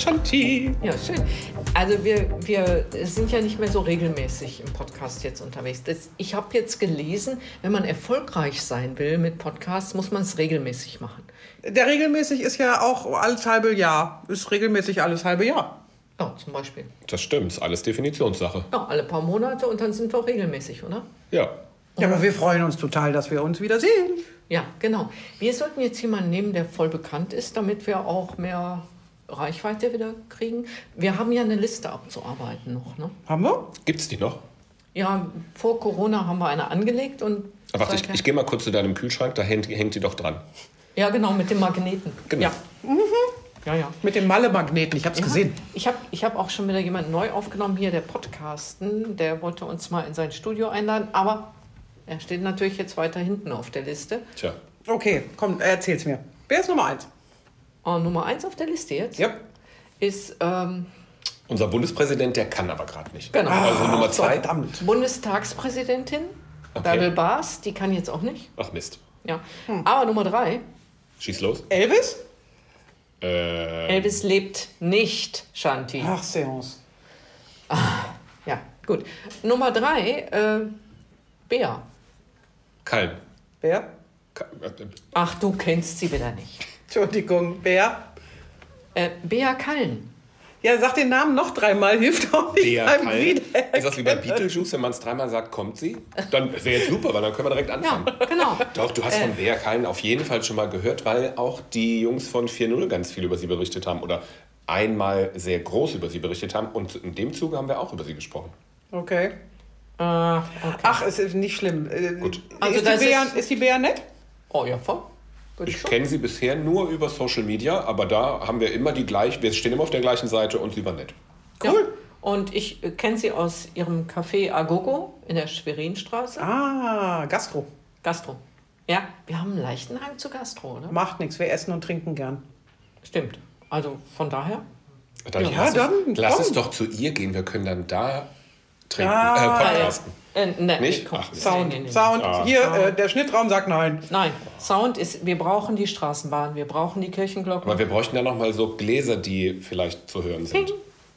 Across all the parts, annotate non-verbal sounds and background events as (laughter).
Shanti. Ja, schön. Also wir, wir sind ja nicht mehr so regelmäßig im Podcast jetzt unterwegs. Das, ich habe jetzt gelesen, wenn man erfolgreich sein will mit Podcasts, muss man es regelmäßig machen. Der regelmäßig ist ja auch alles halbe Jahr. Ist regelmäßig alles halbe Jahr. Ja, zum Beispiel. Das stimmt, ist alles Definitionssache. Ja, alle paar Monate und dann sind wir auch regelmäßig, oder? Ja. Ja, aber wir freuen uns total, dass wir uns wieder sehen. Ja, genau. Wir sollten jetzt jemanden nehmen, der voll bekannt ist, damit wir auch mehr Reichweite wieder kriegen. Wir haben ja eine Liste abzuarbeiten noch, ne? Haben wir? Gibt's die noch? Ja, vor Corona haben wir eine angelegt und. Aber warte, ich, ich gehe mal kurz zu deinem Kühlschrank, da hängt, hängt die doch dran. Ja, genau, mit dem Magneten. Genau. Ja. Ja, ja. Mit dem Malle-Magneten, ich hab's Ja, gesehen. Ich habe ich hab auch schon wieder jemanden neu aufgenommen hier, der Podcasten. Der wollte uns mal in sein Studio einladen, aber er steht natürlich jetzt weiter hinten auf der Liste. Tja. Okay, komm, erzähl's mir. Wer ist Nummer eins? Oh, Nummer eins auf der Liste jetzt Ja. ist ähm, Unser Bundespräsident, der kann aber gerade nicht. Genau. Also Nummer zwei. Verdammt. Bundestagspräsidentin Okay. Bärbel Baas. Die kann jetzt auch nicht. Ach Mist. Ja. Aber Nummer drei, Schieß los. Elvis? Äh, Elvis lebt nicht, Shanti. Ach, Seance. Ja, gut. Nummer drei, äh, Bea. Kalm. Wer? Ka- äh, Ach, du kennst sie wieder nicht. Entschuldigung, wer? Äh, Bea Kallen. Ja, sag den Namen noch dreimal, hilft auch nicht Der beim. Wiedererkennen. Ist das wie bei Beetlejuice, wenn man es dreimal sagt, kommt sie? Dann wäre jetzt super, weil dann können wir direkt Ja, anfangen. genau. Doch, du hast von Bea Kallen auf jeden Fall schon mal gehört, weil auch die Jungs von 4.0 ganz viel über sie berichtet haben oder einmal sehr groß über sie berichtet haben. Und in dem Zuge haben wir auch über sie gesprochen. Okay. Äh, okay. Ach, es ist nicht schlimm. Äh, Gut. Also ist, das die Bea, ist- ist die Bea nett? Oh ja, voll. Ich kenne sie bisher nur über Social Media, aber da haben wir immer die gleich, wir stehen immer auf der gleichen Seite und sie war nett. Ja. Cool. Und ich äh, kenne sie aus ihrem Café Agogo in der Schwerinstraße. Ah, Gastro. Gastro. Ja, wir haben einen leichten Hang zu Gastro, oder? Macht nichts, wir essen und trinken gern. Stimmt. Also von daher. Dann Ja, lass, dann, es, lass es doch zu ihr gehen, wir können dann da trinken, Ah, äh, podcasten. Äh, ne, Nicht? komm. Ach, Sound, Nee. Sound. Ah. Hier, äh, der Schnittraum sagt nein. Nein, Sound ist, wir brauchen die Straßenbahn, wir brauchen die Kirchenglocken. Aber wir bräuchten ja noch mal so Gläser, die vielleicht zu hören sind. Ping.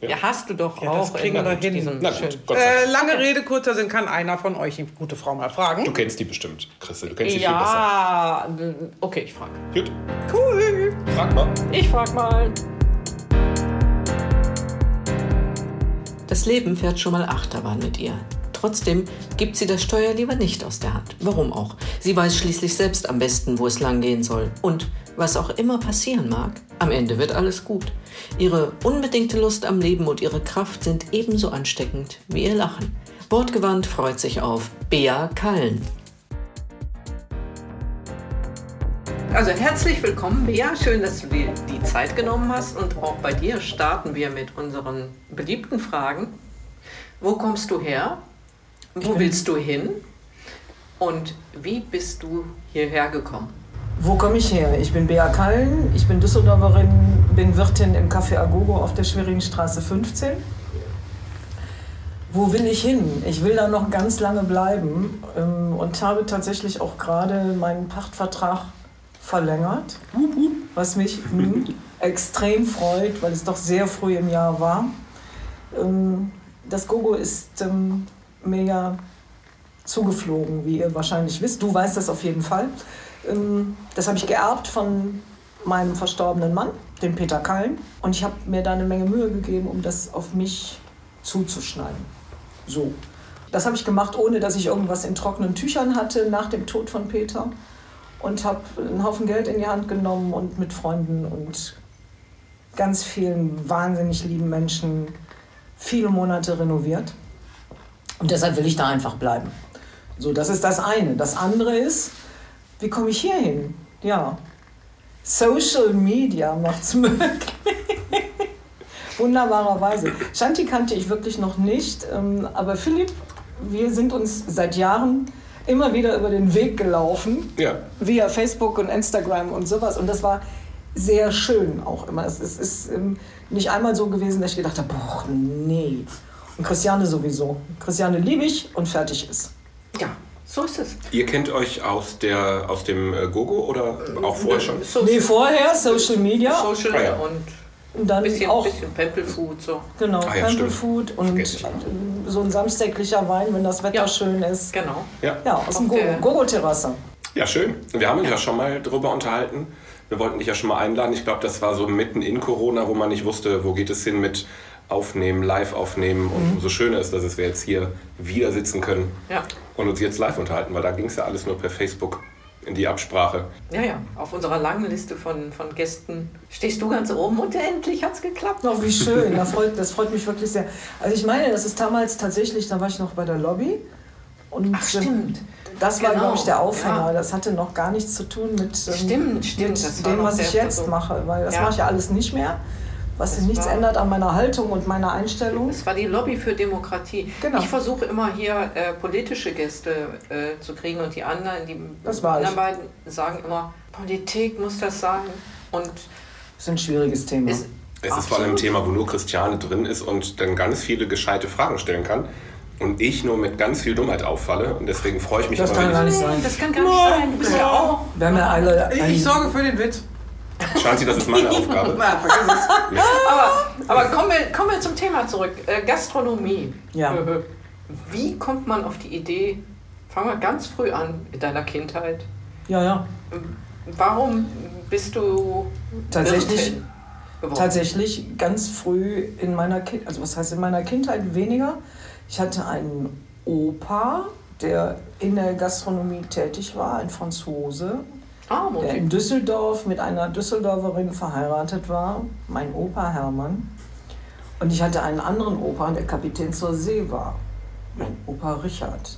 Ja. hast du doch Ja, auch. das kriegen wir hin. Na gut, Äh, lange Rede, kurzer Sinn, kann einer von euch die gute Frau mal fragen? Du kennst die bestimmt, Christel. Du kennst sie Ja, äh, okay, ich frage. viel besser. Gut, Cool. frag mal. Ich frag mal. Leben fährt schon mal Achterbahn mit ihr. Trotzdem gibt sie das Steuer lieber nicht aus der Hand. Warum auch? Sie weiß schließlich selbst am besten, wo es lang gehen soll. Und was auch immer passieren mag, am Ende wird alles gut. Ihre unbedingte Lust am Leben und ihre Kraft sind ebenso ansteckend wie ihr Lachen. Wortgewandt freut sich auf Bea Kallen. Also herzlich willkommen, Bea. Schön, dass du dir die Zeit genommen hast. Und auch bei dir starten wir mit unseren beliebten Fragen. Wo kommst du her? Wo willst du hin? Und wie bist du hierher gekommen? Wo komme ich her? Ich bin Bea Kallen, ich bin Düsseldorferin, bin Wirtin im Café Agogo auf der Schwerinstraße 15. Wo will ich hin? Ich will da noch ganz lange bleiben ähm, und habe tatsächlich auch gerade meinen Pachtvertrag verlängert, was mich extrem freut, weil es doch sehr früh im Jahr war. Ähm, Das Gogo ist ähm, mir ja zugeflogen, wie ihr wahrscheinlich wisst. Du weißt das auf jeden Fall. Ähm, Das habe ich geerbt von meinem verstorbenen Mann, dem Peter Kallen. Und ich habe mir da eine Menge Mühe gegeben, um das auf mich zuzuschneiden. So. Das habe ich gemacht, ohne dass ich irgendwas in trockenen Tüchern hatte nach dem Tod von Peter. Und habe einen Haufen Geld in die Hand genommen und mit Freunden und ganz vielen wahnsinnig lieben Menschen viele Monate renoviert. Und deshalb will ich da einfach bleiben. So, das ist das eine. Das andere ist, wie komme ich hier hin? Ja, Social Media macht es (laughs) möglich. Wunderbarerweise. Shanti kannte ich wirklich noch nicht, ähm, aber Philipp, wir sind uns seit Jahren immer wieder über den Weg gelaufen, Ja. via Facebook und Instagram und sowas. Und das war sehr schön auch immer. Es, es ist ähm, nicht einmal so gewesen, dass ich gedacht habe, boah, nee. Und Christiane sowieso. Christiane liebe ich und fertig ist. Ja, so ist es. Ihr kennt euch aus, der, aus dem äh, Gogo oder auch vorher schon? So Nee, vorher Social Media Social Ah, ja. und und dann ein bisschen, auch bisschen Pample Food. So. genau Ah, ja, Pample stimmt. Food und so ein samstäglicher Wein, wenn das Wetter Ja. schön ist. Genau. Ja. Ja, aus dem Gogo-Terrasse. Ja, schön. Wir haben uns ja schon mal darüber unterhalten. Wir wollten dich ja schon mal einladen. Ich glaube, das war so mitten in Corona, wo man nicht wusste, wo geht es hin mit Aufnehmen, live aufnehmen. Und umso schöner ist, dass es wir jetzt hier wieder sitzen können Ja. und uns jetzt live unterhalten, weil da ging es ja alles nur per Facebook in die Absprache. ja, ja. Auf unserer langen Liste von, von Gästen stehst du ganz oben und endlich hat es geklappt. Oh, wie schön. Das freut, das freut mich wirklich sehr. Also ich meine, das ist damals tatsächlich, da war ich noch bei der Lobby. Und Ach, stimmt. Das war, Genau, glaube ich, der Aufhänger. ja. Das hatte noch gar nichts zu tun mit, ähm, Stimmt, stimmt, mit dem, was ich jetzt mache. Weil das Ja. mache ich ja alles nicht mehr. Was Das nichts war- ändert an meiner Haltung und meiner Einstellung. Es war die Lobby für Demokratie. Genau. Ich versuche immer hier äh, politische Gäste äh, zu kriegen und die anderen, die Das war anderen beiden sagen immer, Politik muss das sein. Und Das ist ein schwieriges Thema. ist Es ist vor allem ein Thema, wo nur Christiane drin ist und dann ganz viele gescheite Fragen stellen kann. Und ich nur mit ganz viel Dummheit auffalle. Und deswegen freue ich mich Das immer, kann wenn gar ich- nicht sein. das kann gar nicht sein. Du bist ja auch. Wir haben ja alle ich sorge für den Witz. Shanti, das ist meine (laughs) Aufgabe. Na, vergiss es. Aber, aber kommen, wir, kommen wir zum Thema zurück. Äh, Gastronomie. Ja. Wie kommt man auf die Idee, fangen wir ganz früh an in deiner Kindheit. ja, ja. Warum bist du Tatsächlich-? Tatsächlich ganz früh in meiner Kindheit, also was heißt in meiner Kindheit weniger. Ich hatte einen Opa, der in der Gastronomie tätig war, ein Franzose, Ah, der in. Düsseldorf mit einer Düsseldorferin verheiratet war, mein Opa Hermann. Und ich hatte einen anderen Opa, der Kapitän zur See war, mein Opa Richard.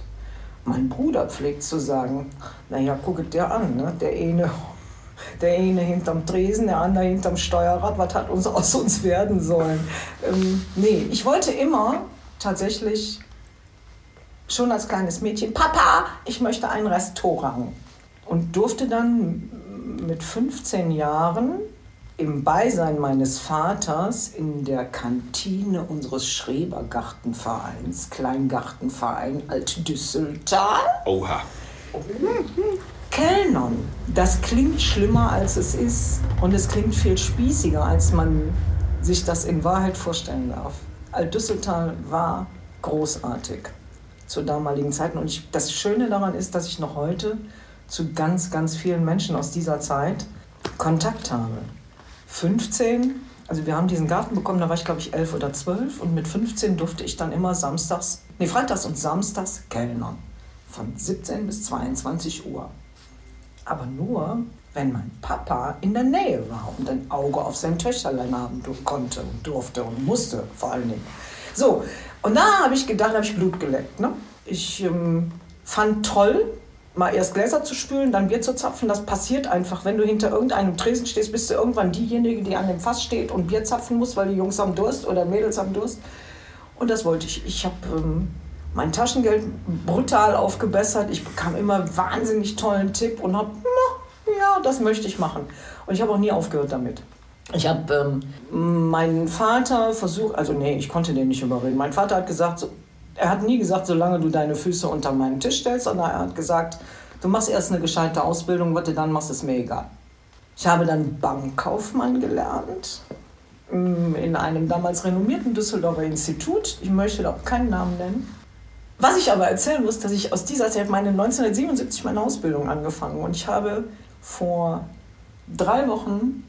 Mein Bruder pflegt zu sagen, naja, gucket dir an, ne? der eine (laughs) der eine hinterm Tresen, der andere hinterm Steuerrad, was hat uns aus uns werden sollen? Ähm, nee, ich wollte immer tatsächlich schon als kleines Mädchen, Papa, ich möchte ein Restaurant. Und durfte dann mit 15 Jahren im Beisein meines Vaters in der Kantine unseres Schrebergartenvereins, Kleingartenverein Altdüsseltal, Oha. Kellnern. Das klingt schlimmer, als es ist. Und es klingt viel spießiger, als man sich das in Wahrheit vorstellen darf. Altdüsseltal war großartig zu damaligen Zeiten. Und ich, das Schöne daran ist, dass ich noch heute zu ganz, ganz vielen Menschen aus dieser Zeit Kontakt habe. 15, also wir haben diesen Garten bekommen, da war ich glaube ich 11 oder 12 und mit 15 durfte ich dann immer samstags, nee, freitags und samstags kellnern. Von 17 bis 22 Uhr. Aber nur, wenn mein Papa in der Nähe war und ein Auge auf sein Töchterlein haben konnte und durfte und musste vor allen Dingen. So, und da habe ich gedacht, habe ich Blut geleckt. Ne? Ich ähm, fand toll, mal erst Gläser zu spülen, dann Bier zu zapfen. Das passiert einfach. Wenn du hinter irgendeinem Tresen stehst, bist du irgendwann diejenige, die an dem Fass steht und Bier zapfen muss, weil die Jungs haben Durst oder Mädels haben Durst. Und das wollte ich. Ich habe ähm, mein Taschengeld brutal aufgebessert. Ich bekam immer wahnsinnig tollen Tipp und habe, ja, das möchte ich machen. Und ich habe auch nie aufgehört damit. Ich habe ähm, meinen Vater versucht, also nee, ich konnte den nicht überreden. Mein Vater hat gesagt, so, er hat nie gesagt, solange du deine Füße unter meinen Tisch stellst, sondern er hat gesagt, du machst erst eine gescheite Ausbildung, was du dann machst, ist mir egal. Ich habe dann Bankkaufmann gelernt mm, in einem damals renommierten Düsseldorfer Institut. Ich möchte da auch keinen Namen nennen. Was ich aber erzählen muss, dass ich aus dieser Zeit, meine 1977 meine Ausbildung angefangen und ich habe vor drei Wochen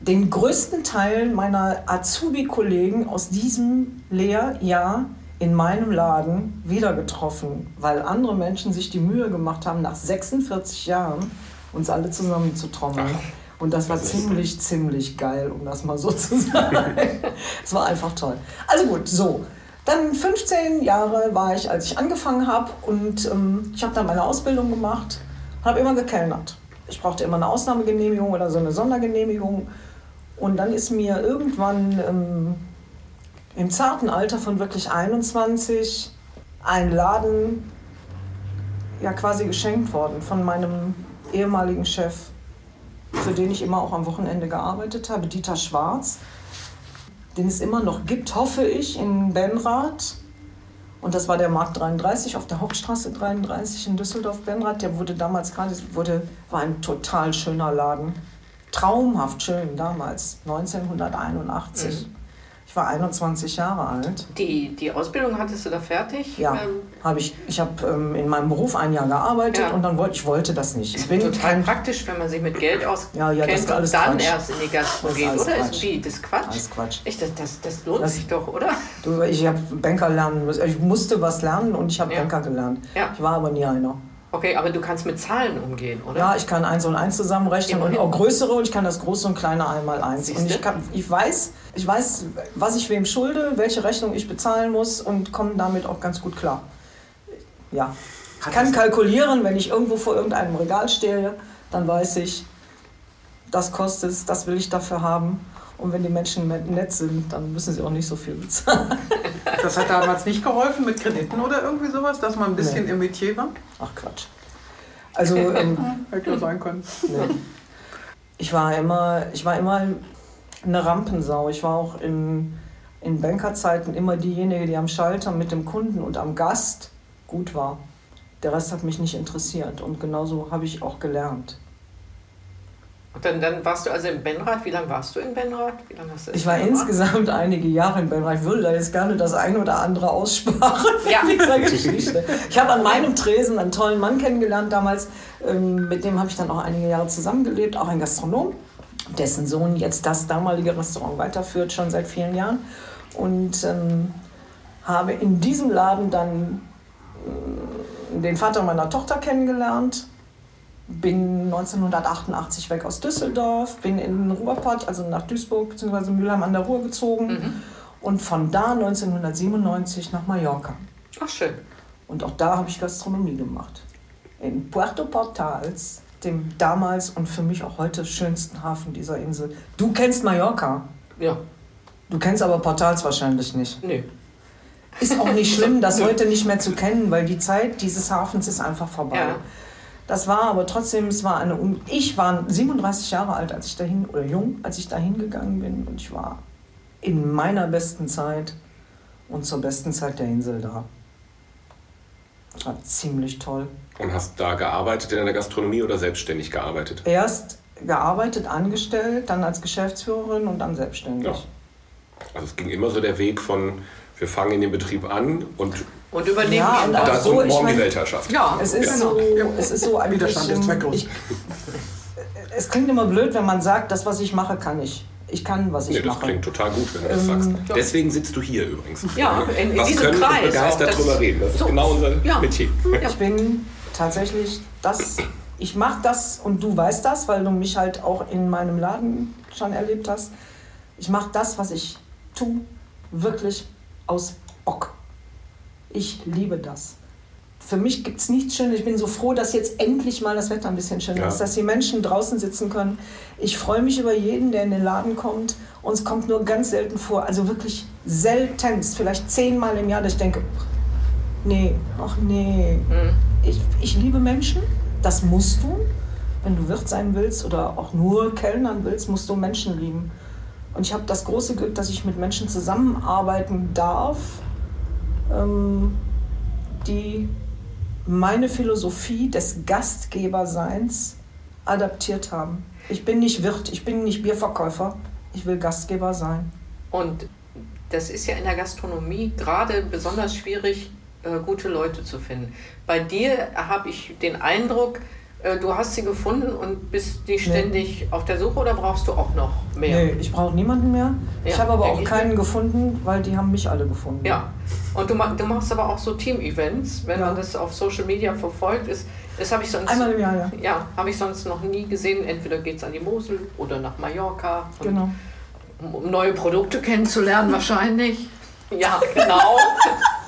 den größten Teil meiner Azubi-Kollegen aus diesem Lehrjahr in meinem Laden wieder getroffen, weil andere Menschen sich die Mühe gemacht haben, nach 46 Jahren uns alle zusammen zu trommeln. Und das war Das ziemlich, ziemlich geil, um das mal so zu (laughs) sagen. Es war einfach toll. Also gut, so. Dann 15 Jahre war ich, als ich angefangen habe und ähm, ich habe dann meine Ausbildung gemacht, habe immer gekellnert. Ich brauchte immer eine Ausnahmegenehmigung oder so eine Sondergenehmigung Und dann ist mir irgendwann ähm, im zarten Alter von wirklich 21 ein Laden ja quasi geschenkt worden von meinem ehemaligen Chef, für den ich immer auch am Wochenende gearbeitet habe, Dieter Schwarz, den es immer noch gibt, hoffe ich, in Benrath. Und das war der Markt 33 auf der Hauptstraße 33 in Düsseldorf-Benrath. Der wurde damals gerade, wurde, war ein total schöner Laden. Traumhaft schön damals, 1981. Mhm. Ich war 21 Jahre alt. Die, die Ausbildung hattest du da fertig? Ja, ähm, habe ich. Ich habe ähm, in meinem Beruf ein Jahr gearbeitet ja. und dann wollte ich wollte das nicht. Ich bin total kein, praktisch, wenn man sich mit Geld auskennt ja, ja, das ist alles und dann Quatsch. erst in die Gastro geht, oder? Quatsch. Ist wie, das Quatsch? Alles Quatsch. Ich, das, das, das lohnt das, sich doch, oder? Du, ich habe Banker lernen müssen. Ich musste was lernen und ich habe ja. Banker gelernt. Ja. Ich war aber nie einer. Okay, aber du kannst mit Zahlen umgehen, oder? Ja, ich kann eins und eins zusammenrechnen und auch größere und ich kann das große und kleine einmal eins. Und ich, kann, ich, weiß, ich weiß, was ich wem schulde, welche Rechnung ich bezahlen muss und komme damit auch ganz gut klar. Ja, ich kann kalkulieren, wenn ich irgendwo vor irgendeinem Regal stehe, dann weiß ich, das kostet es, das will ich dafür haben. Und wenn die Menschen nett sind, dann müssen sie auch nicht so viel bezahlen. (laughs) Das hat damals nicht geholfen mit Krediten oder irgendwie sowas, dass man ein bisschen nee. im Metier war? Ach Quatsch. Also (laughs) ähm, hätte ja sein können. Nee. Ich war immer, ich war immer eine Rampensau. Ich war auch in, in Bankerzeiten immer diejenige, die am Schalter mit dem Kunden und am Gast gut war. Der Rest hat mich nicht interessiert und genauso habe ich auch gelernt. Und dann, dann warst du also in Benrath. Wie lange warst du in Benrath? Wie lange hast du ich war gemacht? insgesamt einige Jahre in Benrath. Ich würde da jetzt gerne das eine oder andere aussparen ja. dieser Geschichte. Ich habe an meinem Tresen einen tollen Mann kennengelernt damals. Ähm, mit dem habe ich dann auch einige Jahre zusammengelebt, auch ein Gastronom, dessen Sohn jetzt das damalige Restaurant weiterführt, schon seit vielen Jahren. Und ähm, habe in diesem Laden dann äh, den Vater meiner Tochter kennengelernt bin 1988 weg aus Düsseldorf, bin in Ruhrpott, also nach Duisburg bzw. Mülheim an der Ruhr gezogen mhm. und von da 1997 nach Mallorca. Ach schön. Und auch da habe ich Gastronomie gemacht. In Puerto Portals, dem damals und für mich auch heute schönsten Hafen dieser Insel. Du kennst Mallorca? Ja. Du kennst aber Portals wahrscheinlich nicht. Nee. Ist auch nicht (laughs) schlimm, das heute nicht mehr zu kennen, weil die Zeit dieses Hafens ist einfach vorbei. Ja. Das war aber trotzdem, es war eine. Ich war 37 Jahre alt, als ich dahin, oder jung, als ich dahin gegangen bin. Und ich war in meiner besten Zeit und zur besten Zeit der Insel da. Das war ziemlich toll. Und hast da gearbeitet in der Gastronomie oder selbstständig gearbeitet? Erst gearbeitet, angestellt, dann als Geschäftsführerin und dann selbstständig. Ja. Also es ging immer so der Weg von, wir fangen in den Betrieb an und und übernehmen ja, und, und so, morgen die Weltherrschaft. Ja, es ist, ja. so, es ist so ein Widerstand ist zwecklos. Ich, es klingt immer blöd, wenn man sagt, das, was ich mache, kann ich. Ich kann, was ich nee, das mache. Das klingt total gut, wenn du das ähm, sagst. Deswegen sitzt du hier übrigens. Ja, in, in was diesem können Kreis. begeistert drüber reden. Das so. ist genau unser ja. Metier. Ich bin tatsächlich das. Ich mache das und du weißt das, weil du mich halt auch in meinem Laden schon erlebt hast. Ich mache das, was ich tue, wirklich aus Bock. Ich liebe das. Für mich gibt es nichts Schönes. Ich bin so froh, dass jetzt endlich mal das Wetter ein bisschen schöner ja. ist, dass die Menschen draußen sitzen können. Ich freue mich über jeden, der in den Laden kommt. Uns kommt nur ganz selten vor, also wirklich seltenst, vielleicht zehnmal im Jahr, dass ich denke, nee, ach nee. Mhm. Ich, ich liebe Menschen, das musst du. Wenn du Wirt sein willst oder auch nur Kellnern willst, musst du Menschen lieben. Und ich habe das große Glück, dass ich mit Menschen zusammenarbeiten darf, ähm, die meine Philosophie des Gastgeberseins adaptiert haben. Ich bin nicht Wirt, ich bin nicht Bierverkäufer, ich will Gastgeber sein. Und das ist ja in der Gastronomie gerade besonders schwierig, äh, gute Leute zu finden. Bei dir habe ich den Eindruck, du hast sie gefunden und bist die ständig nee. auf der Suche oder brauchst du auch noch mehr? Nee, ich brauche niemanden mehr. Ja, ich habe aber auch keinen gefunden, weil die haben mich alle gefunden. Ja, und du, du machst aber auch so Team-Events, wenn ja. man das auf Social Media verfolgt. Ist, das habe ich sonst, Einmal im Jahr, ja. Ja, habe ich sonst noch nie gesehen. Entweder geht es an die Mosel oder nach Mallorca. genau. Um neue Produkte kennenzulernen wahrscheinlich. Ja, genau. (laughs)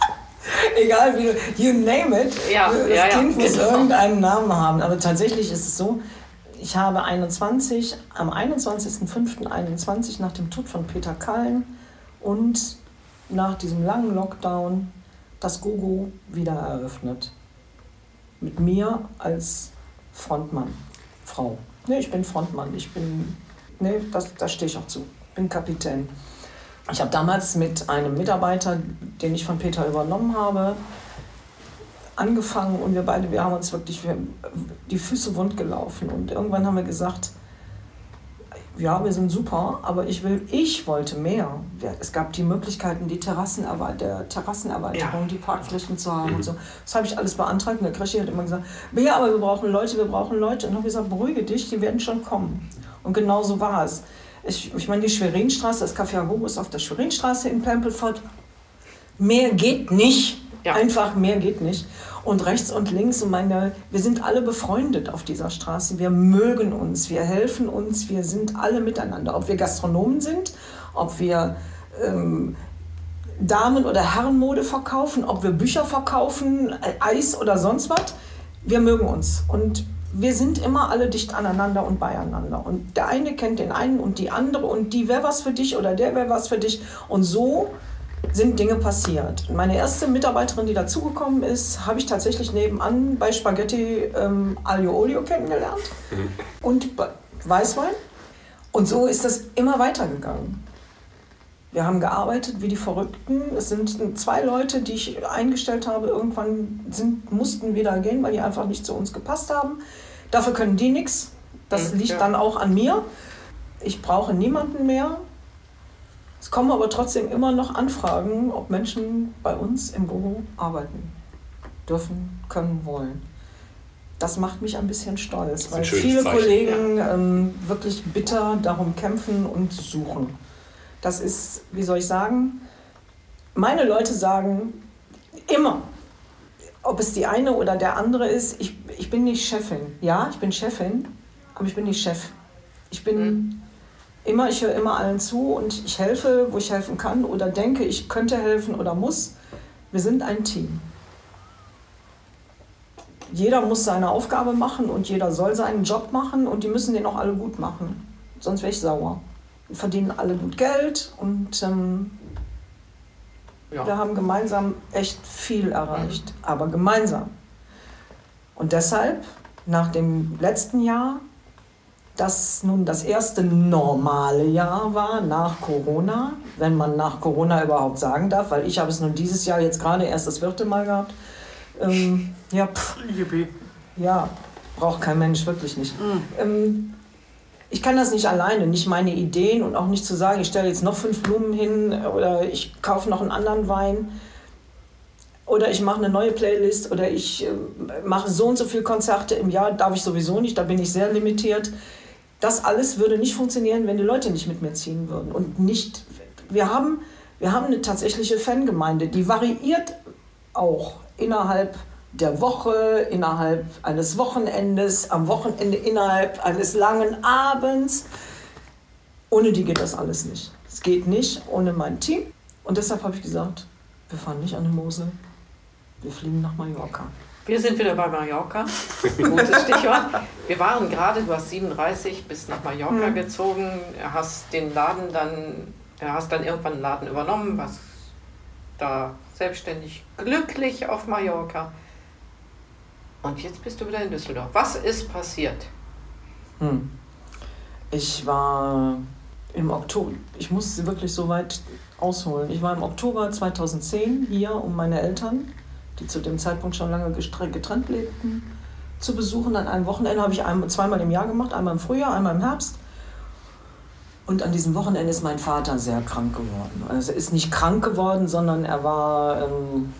(laughs) Egal wie du, you name it. Ja, das ja, Kind ja, muss genau. irgendeinen Namen haben. Aber tatsächlich ist es so, ich habe 21, am 21.05.21 nach dem Tod von Peter Kallen und nach diesem langen Lockdown das Gogo wieder eröffnet. Mit mir als Frontmann, Frau. Nee, ich bin Frontmann. Ich bin, nee, das, da stehe ich auch zu. Ich bin Kapitän. Ich habe damals mit einem Mitarbeiter, den ich von Peter übernommen habe, angefangen und wir beide, wir haben uns wirklich die Füße wund gelaufen. Und irgendwann haben wir gesagt, ja, wir sind super, aber ich will, ich wollte mehr. Es gab die Möglichkeiten, die Terrassenerweiterung, der Terrassenerweiterung, ja. die Parkflächen zu haben mhm. und so. Das habe ich alles beantragt und der Krischi hat immer gesagt, ja, aber wir brauchen Leute, wir brauchen Leute. Und dann habe ich gesagt, beruhige dich, die werden schon kommen. Und genau so war es. Ich, ich meine, die Schwerinstraße, das Café Agogo ist auf der Schwerinstraße in Pempelfort. Mehr geht nicht. Ja. Einfach mehr geht nicht. Und rechts und links, und meine, wir sind alle befreundet auf dieser Straße. Wir mögen uns, wir helfen uns, wir sind alle miteinander. Ob wir Gastronomen sind, ob wir ähm, Damen- oder Herrenmode verkaufen, ob wir Bücher verkaufen, äh, Eis oder sonst was. Wir mögen uns. Und wir sind immer alle dicht aneinander und beieinander. Und der eine kennt den einen und die andere und die wäre was für dich oder der wäre was für dich. Und so sind Dinge passiert. Meine erste Mitarbeiterin, die dazugekommen ist, habe ich tatsächlich nebenan bei Spaghetti ähm, Aglio Olio kennengelernt mhm. und Weißwein. Und so ist das immer weitergegangen. Wir haben gearbeitet wie die Verrückten. Es sind zwei Leute, die ich eingestellt habe, irgendwann sind, mussten wieder gehen, weil die einfach nicht zu uns gepasst haben. Dafür können die nichts. Das mhm, liegt ja. dann auch an mir. Ich brauche niemanden mehr. Es kommen aber trotzdem immer noch Anfragen, ob Menschen bei uns im Gogo arbeiten dürfen, können, wollen. Das macht mich ein bisschen stolz, weil viele Zeichen, Kollegen ja. ähm, wirklich bitter darum kämpfen und suchen. Das ist, wie soll ich sagen, meine Leute sagen immer, ob es die eine oder der andere ist, ich, ich bin nicht Chefin. Ja, ich bin Chefin, aber ich bin nicht Chef. Ich bin mhm immer, ich höre immer allen zu und ich helfe, wo ich helfen kann oder denke, ich könnte helfen oder muss. Wir sind ein Team. Jeder muss seine Aufgabe machen und jeder soll seinen Job machen und die müssen den auch alle gut machen. Sonst wäre ich sauer. Wir verdienen alle gut Geld und ähm, ja. wir haben gemeinsam echt viel erreicht. Mhm. Aber gemeinsam. Und deshalb, nach dem letzten Jahr, das nun das erste normale Jahr war nach Corona, wenn man nach Corona überhaupt sagen darf, weil ich habe es nun dieses Jahr jetzt gerade erst das vierte Mal gehabt. Ähm, ja, pff, ja, braucht kein Mensch wirklich nicht. Mhm. Ähm, ich kann das nicht alleine, nicht meine Ideen und auch nicht zu sagen, ich stelle jetzt noch fünf Blumen hin oder ich kaufe noch einen anderen Wein oder ich mache eine neue Playlist oder ich äh, mache so und so viele Konzerte im Jahr, darf ich sowieso nicht, da bin ich sehr limitiert das alles würde nicht funktionieren, wenn die Leute nicht mit mir ziehen würden. Und nicht, wir haben, wir haben eine tatsächliche Fangemeinde, die variiert auch innerhalb der Woche, innerhalb eines Wochenendes, am Wochenende innerhalb eines langen Abends. Ohne die geht das alles nicht. Es geht nicht ohne mein Team. Und deshalb habe ich gesagt, wir fahren nicht an die Mosel, wir fliegen nach Mallorca. Wir sind wieder bei Mallorca. Gutes Stichwort. Wir waren gerade, du warst 37, bist nach Mallorca mhm. gezogen, hast den Laden dann, hast dann irgendwann einen Laden übernommen, warst da selbstständig glücklich auf Mallorca. Und jetzt bist du wieder in Düsseldorf. Was ist passiert? Hm. Ich war im Oktober, ich muss wirklich so weit ausholen. Ich war im Oktober 2010 hier, um meine Eltern die zu dem Zeitpunkt schon lange getrennt lebten, zu besuchen. An einem Wochenende habe ich zweimal im Jahr gemacht, einmal im Frühjahr, einmal im Herbst. Und an diesem Wochenende ist mein Vater sehr krank geworden. Also er ist nicht krank geworden, sondern er war. Ähm,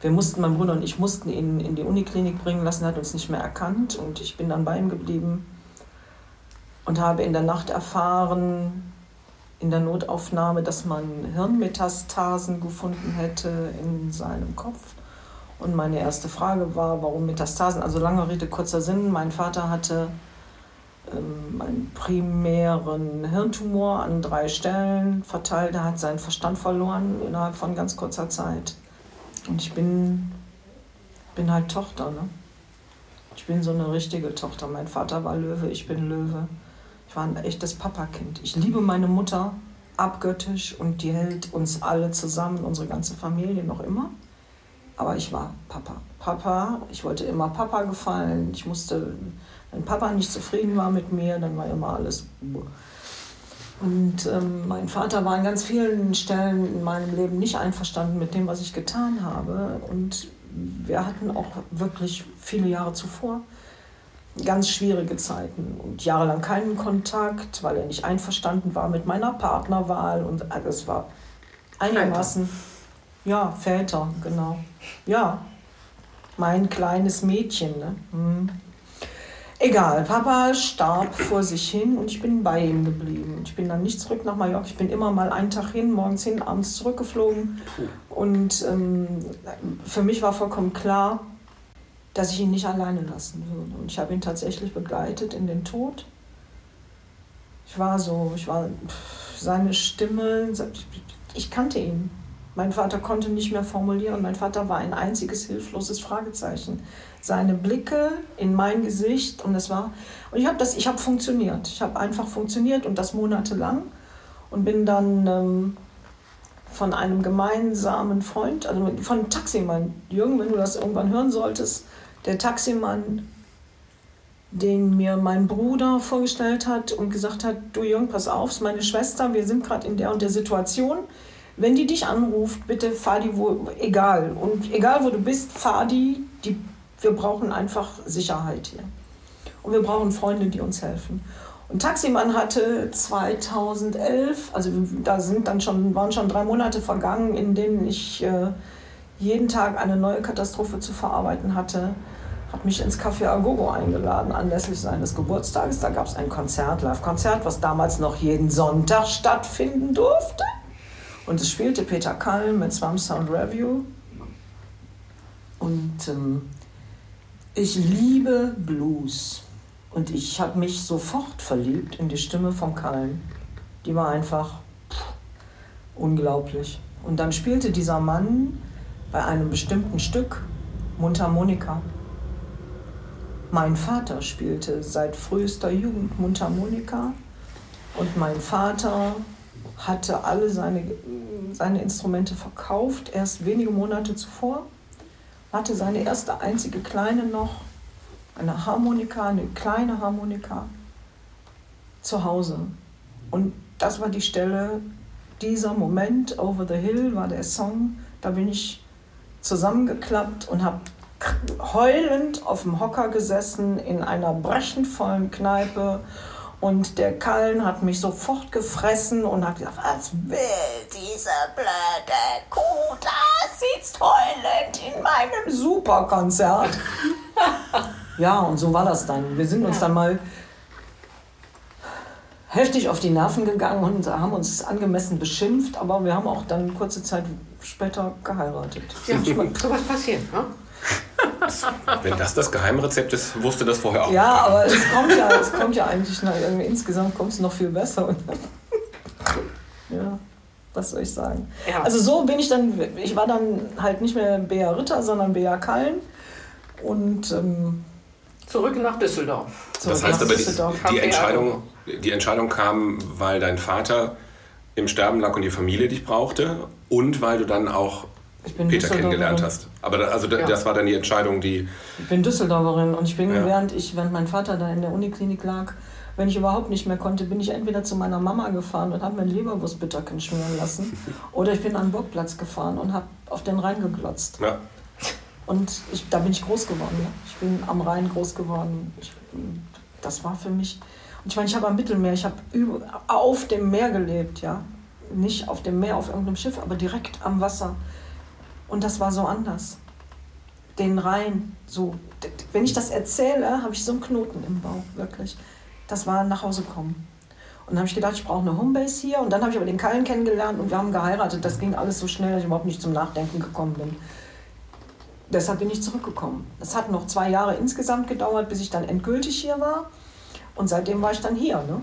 wir mussten, mein Bruder und ich mussten ihn in die Uniklinik bringen lassen, er hat uns nicht mehr erkannt und ich bin dann bei ihm geblieben und habe in der Nacht erfahren, in der Notaufnahme, dass man Hirnmetastasen gefunden hätte in seinem Kopf. Und meine erste Frage war, warum Metastasen? Also lange Rede, kurzer Sinn. Mein Vater hatte ähm, einen primären Hirntumor an drei Stellen verteilt. Er hat seinen Verstand verloren innerhalb von ganz kurzer Zeit. Und ich bin, bin halt Tochter. Ne? Ich bin so eine richtige Tochter. Mein Vater war Löwe, ich bin Löwe. Ich war ein echtes Papakind. Ich liebe meine Mutter abgöttisch und die hält uns alle zusammen, unsere ganze Familie noch immer. Aber ich war Papa. Papa, ich wollte immer Papa gefallen. Ich musste, wenn Papa nicht zufrieden war mit mir, dann war immer alles. Und ähm, mein Vater war an ganz vielen Stellen in meinem Leben nicht einverstanden mit dem, was ich getan habe. Und wir hatten auch wirklich viele Jahre zuvor ganz schwierige Zeiten und jahrelang keinen Kontakt, weil er nicht einverstanden war mit meiner Partnerwahl und es war einigermaßen, ja, Väter, genau. Ja, mein kleines Mädchen. Ne? Hm. Egal, Papa starb vor sich hin und ich bin bei ihm geblieben. Ich bin dann nicht zurück nach Mallorca. Ich bin immer mal einen Tag hin, morgens hin, abends zurückgeflogen. Und ähm, für mich war vollkommen klar, dass ich ihn nicht alleine lassen würde. Und ich habe ihn tatsächlich begleitet in den Tod. Ich war so, ich war seine Stimme, ich kannte ihn. Mein Vater konnte nicht mehr formulieren. Mein Vater war ein einziges hilfloses Fragezeichen. Seine Blicke in mein Gesicht und es war und ich habe das, ich habe funktioniert. Ich habe einfach funktioniert und das monatelang und bin dann ähm, von einem gemeinsamen Freund, also von Taximann Jürgen, wenn du das irgendwann hören solltest, der Taximann, den mir mein Bruder vorgestellt hat und gesagt hat, du Jürgen, pass auf, ist meine Schwester, wir sind gerade in der und der Situation wenn die dich anruft, bitte fahr die wo, egal. Und egal wo du bist, fahr die, die. Wir brauchen einfach Sicherheit hier. Und wir brauchen Freunde, die uns helfen. Und Taximann hatte 2011, also da sind dann schon, waren schon drei Monate vergangen, in denen ich äh, jeden Tag eine neue Katastrophe zu verarbeiten hatte, hat mich ins Café Agogo eingeladen anlässlich seines Geburtstages. Da gab es ein Konzert, Live-Konzert, was damals noch jeden Sonntag stattfinden durfte. Und es spielte Peter Kallen mit Swam Sound Review. Und ähm, ich liebe Blues. Und ich habe mich sofort verliebt in die Stimme vom Kallen. Die war einfach pff, unglaublich. Und dann spielte dieser Mann bei einem bestimmten Stück Mundharmonika. Mein Vater spielte seit frühester Jugend Mundharmonika und mein Vater hatte alle seine, seine Instrumente verkauft, erst wenige Monate zuvor, hatte seine erste einzige kleine noch, eine Harmonika, eine kleine Harmonika zu Hause. Und das war die Stelle, dieser Moment, Over the Hill war der Song, da bin ich zusammengeklappt und habe heulend auf dem Hocker gesessen in einer brechenvollen Kneipe und der Kallen hat mich sofort gefressen und hat gesagt, was will diese blöde Kuh? Da sitzt heulend in meinem Superkonzert. (laughs) ja, und so war das dann. Wir sind uns dann mal heftig auf die Nerven gegangen und haben uns angemessen beschimpft, aber wir haben auch dann kurze Zeit später geheiratet. Ja, (laughs) sowas passiert, ne? Wenn das das Geheimrezept ist, wusste das vorher auch. Ja, aber es kommt ja, es kommt ja eigentlich noch, insgesamt kommt es noch viel besser. ja, was soll ich sagen? Ja. Also so bin ich dann, ich war dann halt nicht mehr Bea Ritter, sondern Bea Kallen und ähm, zurück nach Düsseldorf. Zurück das heißt aber, die, die, Entscheidung, die Entscheidung kam, weil dein Vater im Sterben lag und die Familie dich brauchte und weil du dann auch Peter kennengelernt hast. Aber da, also ja. das war dann die Entscheidung, die. Ich bin Düsseldorferin und ich bin, ja. während ich, während mein Vater da in der Uniklinik lag, wenn ich überhaupt nicht mehr konnte, bin ich entweder zu meiner Mama gefahren und habe mir Leberwurstbitterken schmieren lassen oder ich bin an den Burgplatz gefahren und habe auf den Rhein geglotzt. Ja. Und ich, da bin ich groß geworden. Ne? Ich bin am Rhein groß geworden. Ich, das war für mich. Und ich meine, ich habe am Mittelmeer, ich habe auf dem Meer gelebt, ja. Nicht auf dem Meer, auf irgendeinem Schiff, aber direkt am Wasser. Und das war so anders. Den Rhein, so. Wenn ich das erzähle, habe ich so einen Knoten im Bauch, wirklich. Das war nach Hause kommen. Und dann habe ich gedacht, ich brauche eine Homebase hier. Und dann habe ich aber den Kallen kennengelernt und wir haben geheiratet. Das ging alles so schnell, dass ich überhaupt nicht zum Nachdenken gekommen bin. Deshalb bin ich zurückgekommen. Es hat noch zwei Jahre insgesamt gedauert, bis ich dann endgültig hier war. Und seitdem war ich dann hier. Ne?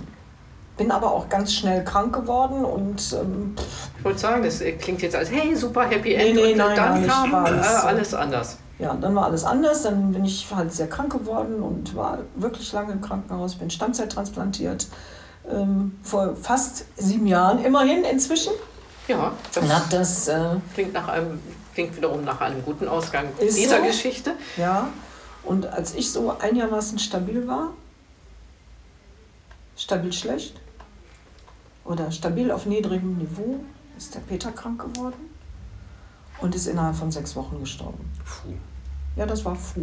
Bin aber auch ganz schnell krank geworden und. Ähm, ich wollte sagen, das klingt jetzt als hey, super Happy End. Nee, nee, und nein, dann kam alles, äh, alles anders. Ja, dann war alles anders. Dann bin ich halt sehr krank geworden und war wirklich lange im Krankenhaus. Bin Stammzelltransplantiert ähm, vor fast sieben Jahren, immerhin inzwischen. Ja, das, das, äh, klingt, nach einem, klingt wiederum nach einem guten Ausgang dieser so. Geschichte. ja. Und als ich so einigermaßen stabil war, stabil schlecht oder stabil auf niedrigem Niveau, ist der Peter krank geworden und ist innerhalb von sechs Wochen gestorben. Puh. Ja, das war Fu.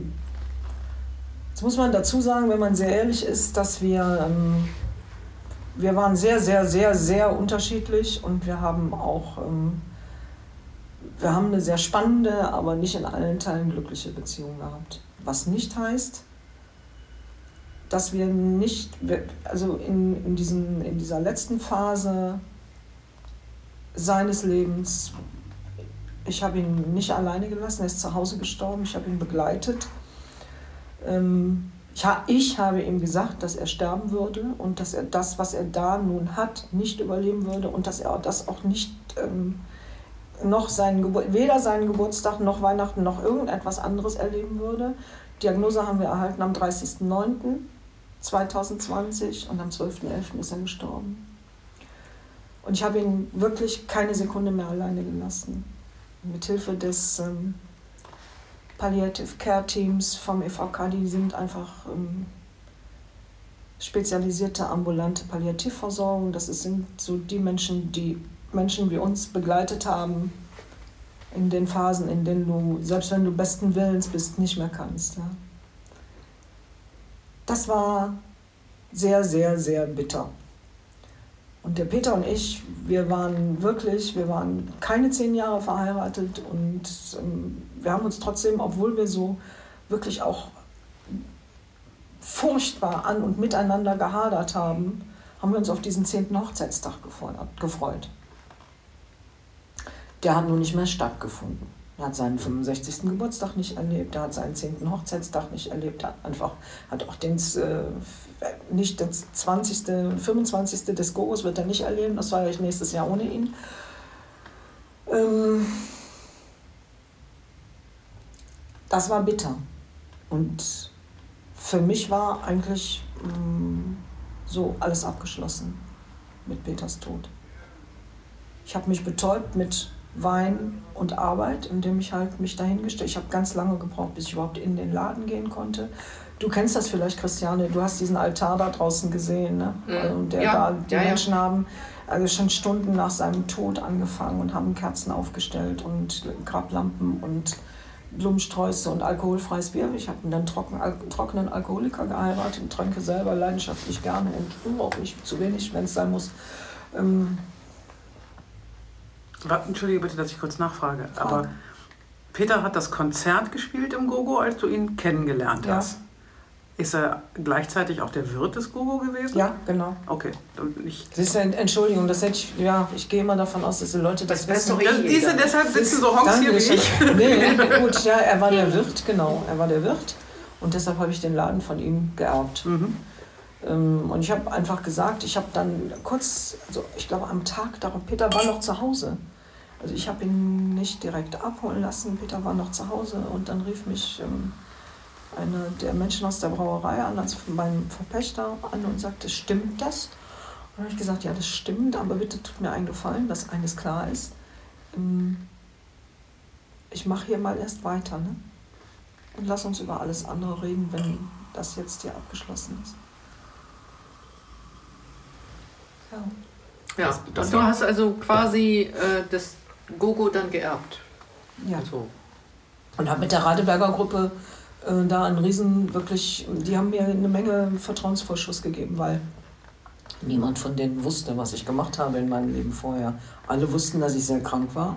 Jetzt muss man dazu sagen, wenn man sehr ehrlich ist, dass wir, ähm, wir waren sehr, sehr, sehr, sehr unterschiedlich und wir haben auch, ähm, wir haben eine sehr spannende, aber nicht in allen Teilen glückliche Beziehung gehabt. Was nicht heißt, dass wir nicht, also in, in, diesen, in dieser letzten Phase seines Lebens ich habe ihn nicht alleine gelassen, er ist zu Hause gestorben, ich habe ihn begleitet. Ähm, ich, ha ich habe ihm gesagt, dass er sterben würde und dass er das, was er da nun hat, nicht überleben würde und dass er das auch nicht ähm, noch seinen Gebur weder seinen Geburtstag noch Weihnachten noch irgendetwas anderes erleben würde. Diagnose haben wir erhalten am 30.09.2020 und am 12.11. ist er gestorben. Und ich habe ihn wirklich keine Sekunde mehr alleine gelassen mithilfe des ähm, Palliative Care Teams vom EVK, die sind einfach ähm, spezialisierte ambulante Palliativversorgung. Das sind so die Menschen, die Menschen wie uns begleitet haben in den Phasen, in denen du, selbst wenn du besten Willens bist, nicht mehr kannst. Ja. Das war sehr, sehr, sehr bitter. Und der Peter und ich, wir waren wirklich, wir waren keine zehn Jahre verheiratet und ähm, wir haben uns trotzdem, obwohl wir so wirklich auch furchtbar an und miteinander gehadert haben, haben wir uns auf diesen zehnten Hochzeitstag gefreut- gefreut. Der hat nun nicht mehr stattgefunden. Er hat seinen 65. Geburtstag nicht erlebt, er hat seinen 10. Hochzeitstag nicht erlebt, er hat einfach, hat auch den, äh, nicht das 20., 25. des Gogos wird er nicht erleben, das feiere ich nächstes Jahr ohne ihn. Ähm, das war bitter. Und für mich war eigentlich mm, so alles abgeschlossen mit Peters Tod. Ich habe mich betäubt mit Wein und Arbeit, indem ich halt mich dahingestellt Ich habe ganz lange gebraucht, bis ich überhaupt in den Laden gehen konnte. Du kennst das vielleicht, Christiane. Du hast diesen Altar da draußen gesehen, ne? Mhm. Und der Ja, da, die ja, ja. Menschen haben also schon Stunden nach seinem Tod angefangen und haben Kerzen aufgestellt und Grablampen und Blumensträuße und alkoholfreies Bier. Ich habe einen dann trocken, al trockenen Alkoholiker geheiratet und trinke selber leidenschaftlich gerne und auch nicht zu wenig, wenn es sein muss. Ähm, Entschuldige bitte, dass ich kurz nachfrage. Frag. Aber Peter hat das Konzert gespielt im Gogo, als du ihn kennengelernt Ja. hast. Ist er gleichzeitig auch der Wirt des Gogo gewesen? ja, genau. Okay. dann Ich, Das ist eine Entschuldigung, das hätte ich, ja, ich gehe immer davon aus, dass die Leute das, Das wissen. doch das, du, deshalb sitzen so Honks hier wie ich. Nee, (laughs) gut, ja, er war der Wirt, genau, er war der Wirt. Und deshalb habe ich den Laden von ihm geerbt. Mhm. Ähm, Und ich habe einfach gesagt, ich habe dann kurz, also ich glaube am Tag darauf, Peter war noch zu Hause. Also ich habe ihn nicht direkt abholen lassen, Peter war noch zu Hause und dann rief mich ähm, eine der Menschen aus der Brauerei an, also mein Verpächter an und sagte, stimmt das? Und dann habe ich gesagt, ja, das stimmt, aber bitte tut mir einen Gefallen, dass eines klar ist. Ähm, Ich mache hier mal erst weiter, ne? Und lass uns über alles andere reden, wenn das jetzt hier abgeschlossen ist. Ja. Das- das und du hast also quasi äh, das Gogo dann geerbt. ja. Also, Und habe mit der Radeberger Gruppe äh, da einen riesen, wirklich, die haben mir eine Menge Vertrauensvorschuss gegeben, weil niemand von denen wusste, was ich gemacht habe in meinem Leben vorher. Alle wussten, dass ich sehr krank war